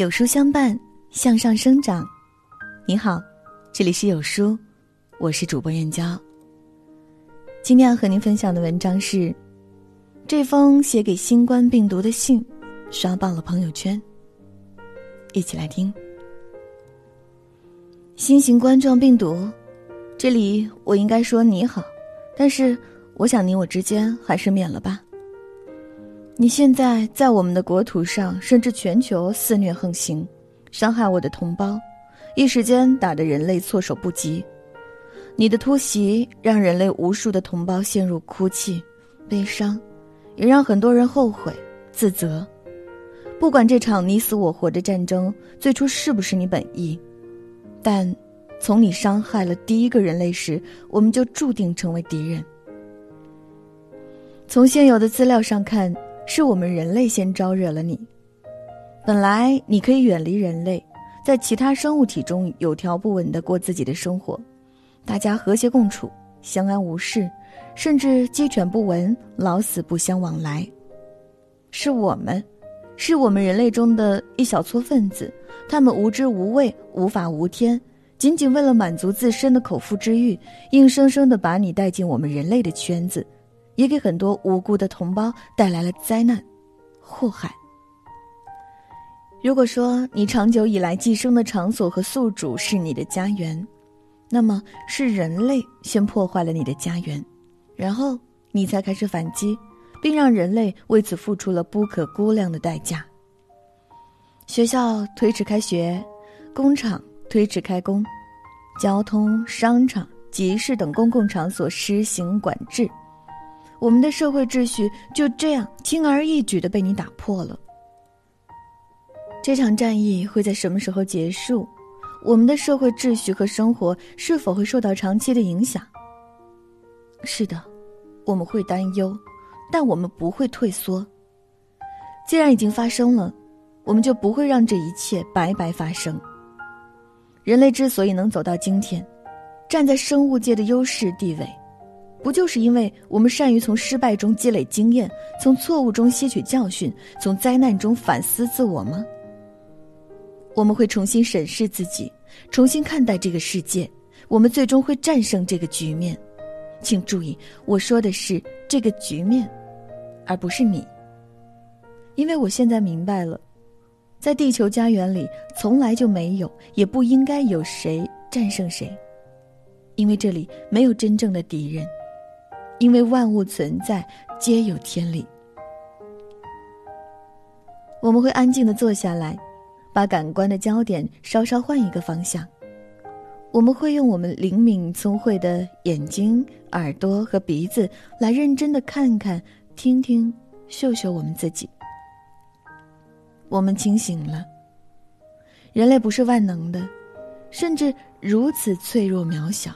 有书相伴，向上生长。你好，这里是有书，我是主播燕娇。今天要和您分享的文章是这封写给新冠病毒的信，刷爆了朋友圈。一起来听。新型冠状病毒，这里我应该说你好，但是我想你我之间还是免了吧。你现在在我们的国土上，甚至全球肆虐横行，伤害我的同胞，一时间打得人类措手不及。你的突袭让人类无数的同胞陷入哭泣、悲伤，也让很多人后悔、自责。不管这场你死我活的战争最初是不是你本意，但从你伤害了第一个人类时，我们就注定成为敌人。从现有的资料上看。是我们人类先招惹了你。本来你可以远离人类，在其他生物体中有条不紊的过自己的生活，大家和谐共处，相安无事，甚至鸡犬不闻，老死不相往来。是我们，是我们人类中的一小撮分子，他们无知无畏，无法无天，仅仅为了满足自身的口腹之欲，硬生生的把你带进我们人类的圈子。也给很多无辜的同胞带来了灾难、祸害。如果说你长久以来寄生的场所和宿主是你的家园，那么是人类先破坏了你的家园，然后你才开始反击，并让人类为此付出了不可估量的代价。学校推迟开学，工厂推迟开工，交通、商场、集市等公共场所施行管制。我们的社会秩序就这样轻而易举的被你打破了。这场战役会在什么时候结束？我们的社会秩序和生活是否会受到长期的影响？是的，我们会担忧，但我们不会退缩。既然已经发生了，我们就不会让这一切白白发生。人类之所以能走到今天，站在生物界的优势地位。不就是因为我们善于从失败中积累经验，从错误中吸取教训，从灾难中反思自我吗？我们会重新审视自己，重新看待这个世界，我们最终会战胜这个局面。请注意，我说的是这个局面，而不是你。因为我现在明白了，在地球家园里，从来就没有，也不应该有谁战胜谁，因为这里没有真正的敌人。因为万物存在，皆有天理。我们会安静的坐下来，把感官的焦点稍稍换一个方向。我们会用我们灵敏聪慧的眼睛、耳朵和鼻子来认真的看看、听听、嗅嗅我们自己。我们清醒了。人类不是万能的，甚至如此脆弱渺小。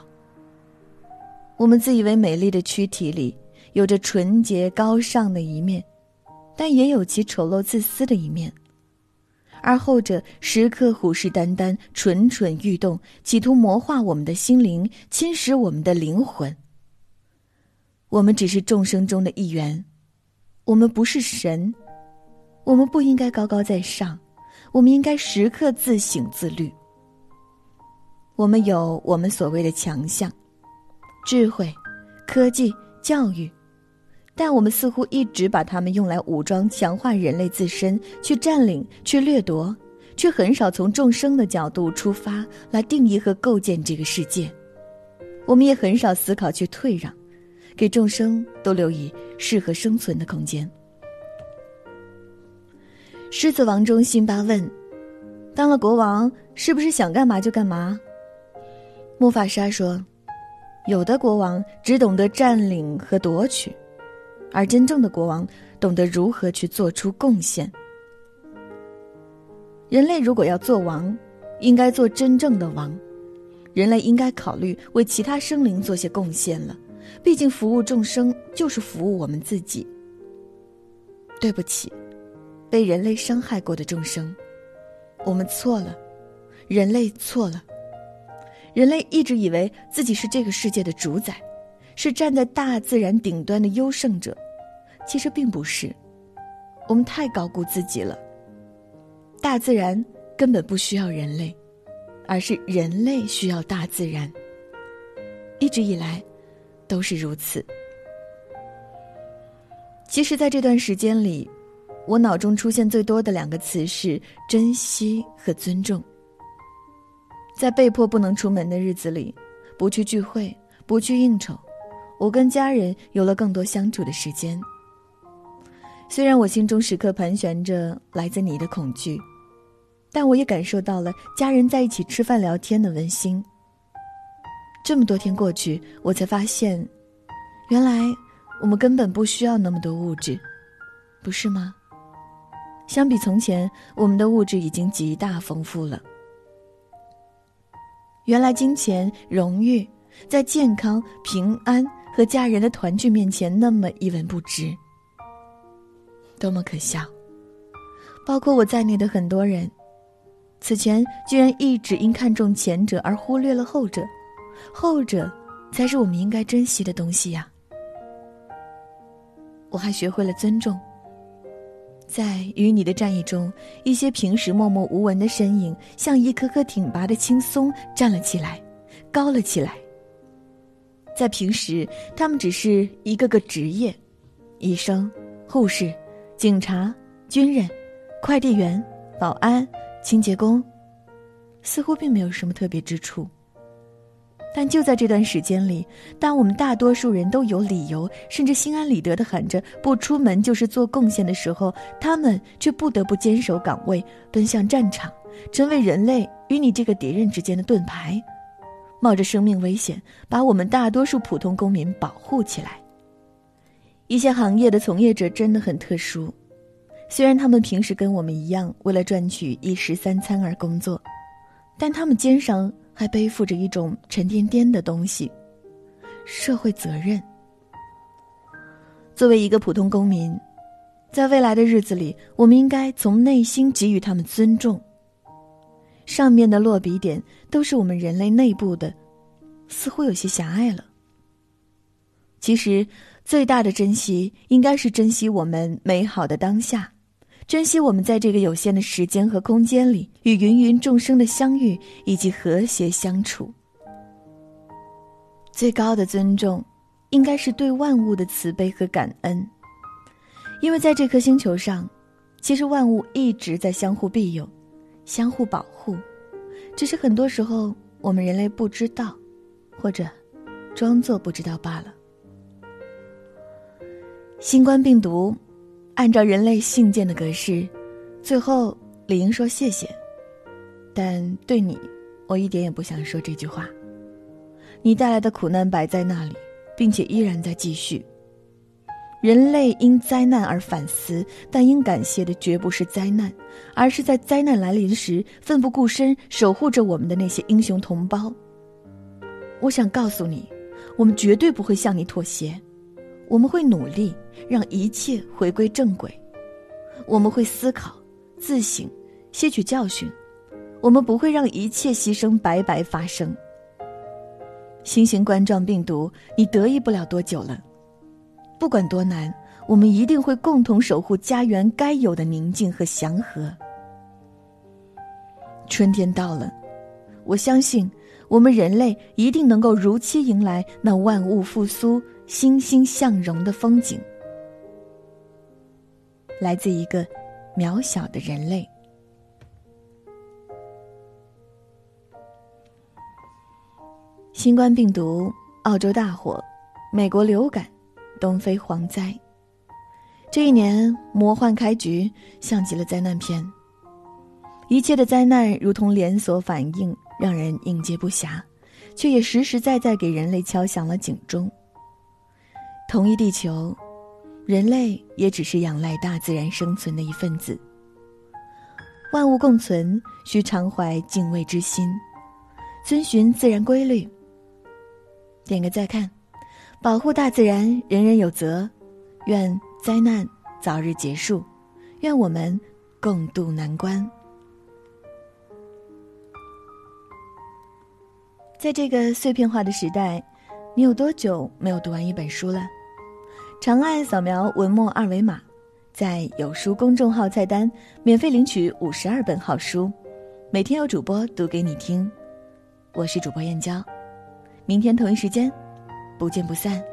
我们自以为美丽的躯体里，有着纯洁高尚的一面，但也有其丑陋自私的一面，而后者时刻虎视眈眈、蠢蠢欲动，企图魔化我们的心灵，侵蚀我们的灵魂。我们只是众生中的一员，我们不是神，我们不应该高高在上，我们应该时刻自省自律。我们有我们所谓的强项。智慧、科技、教育，但我们似乎一直把它们用来武装、强化人类自身，去占领、去掠夺，却很少从众生的角度出发来定义和构建这个世界。我们也很少思考去退让，给众生都留以适合生存的空间。《狮子王》中，辛巴问：“当了国王，是不是想干嘛就干嘛？”木法沙说。有的国王只懂得占领和夺取，而真正的国王懂得如何去做出贡献。人类如果要做王，应该做真正的王。人类应该考虑为其他生灵做些贡献了，毕竟服务众生就是服务我们自己。对不起，被人类伤害过的众生，我们错了，人类错了。人类一直以为自己是这个世界的主宰，是站在大自然顶端的优胜者，其实并不是。我们太高估自己了。大自然根本不需要人类，而是人类需要大自然。一直以来，都是如此。其实，在这段时间里，我脑中出现最多的两个词是“珍惜”和“尊重”。在被迫不能出门的日子里，不去聚会，不去应酬，我跟家人有了更多相处的时间。虽然我心中时刻盘旋着来自你的恐惧，但我也感受到了家人在一起吃饭聊天的温馨。这么多天过去，我才发现，原来我们根本不需要那么多物质，不是吗？相比从前，我们的物质已经极大丰富了。原来金钱、荣誉，在健康、平安和家人的团聚面前，那么一文不值。多么可笑！包括我在内的很多人，此前居然一直因看重前者而忽略了后者。后者，才是我们应该珍惜的东西呀。我还学会了尊重。在与你的战役中，一些平时默默无闻的身影，像一棵棵挺拔的青松站了起来，高了起来。在平时，他们只是一个个职业：医生、护士、警察、军人、快递员、保安、清洁工，似乎并没有什么特别之处。但就在这段时间里，当我们大多数人都有理由，甚至心安理得的喊着不出门就是做贡献的时候，他们却不得不坚守岗位，奔向战场，成为人类与你这个敌人之间的盾牌，冒着生命危险，把我们大多数普通公民保护起来。一些行业的从业者真的很特殊，虽然他们平时跟我们一样为了赚取一食三餐而工作，但他们肩上。还背负着一种沉甸甸的东西——社会责任。作为一个普通公民，在未来的日子里，我们应该从内心给予他们尊重。上面的落笔点都是我们人类内部的，似乎有些狭隘了。其实，最大的珍惜应该是珍惜我们美好的当下。珍惜我们在这个有限的时间和空间里与芸芸众生的相遇以及和谐相处。最高的尊重，应该是对万物的慈悲和感恩，因为在这颗星球上，其实万物一直在相互庇佑、相互保护，只是很多时候我们人类不知道，或者装作不知道罢了。新冠病毒。按照人类信件的格式，最后理应说谢谢，但对你，我一点也不想说这句话。你带来的苦难摆在那里，并且依然在继续。人类因灾难而反思，但应感谢的绝不是灾难，而是在灾难来临时奋不顾身守护着我们的那些英雄同胞。我想告诉你，我们绝对不会向你妥协。我们会努力让一切回归正轨，我们会思考、自省、吸取教训，我们不会让一切牺牲白白发生。新型冠状病毒，你得意不了多久了。不管多难，我们一定会共同守护家园该有的宁静和祥和。春天到了，我相信我们人类一定能够如期迎来那万物复苏。欣欣向荣的风景，来自一个渺小的人类。新冠病毒、澳洲大火、美国流感、东非蝗灾，这一年魔幻开局，像极了灾难片。一切的灾难如同连锁反应，让人应接不暇，却也实实在在给人类敲响了警钟。同一地球，人类也只是仰赖大自然生存的一份子。万物共存，需常怀敬畏之心，遵循自然规律。点个再看，保护大自然，人人有责。愿灾难早日结束，愿我们共度难关。在这个碎片化的时代。你有多久没有读完一本书了？长按扫描文末二维码，在有书公众号菜单免费领取五十二本好书，每天有主播读给你听。我是主播燕娇，明天同一时间，不见不散。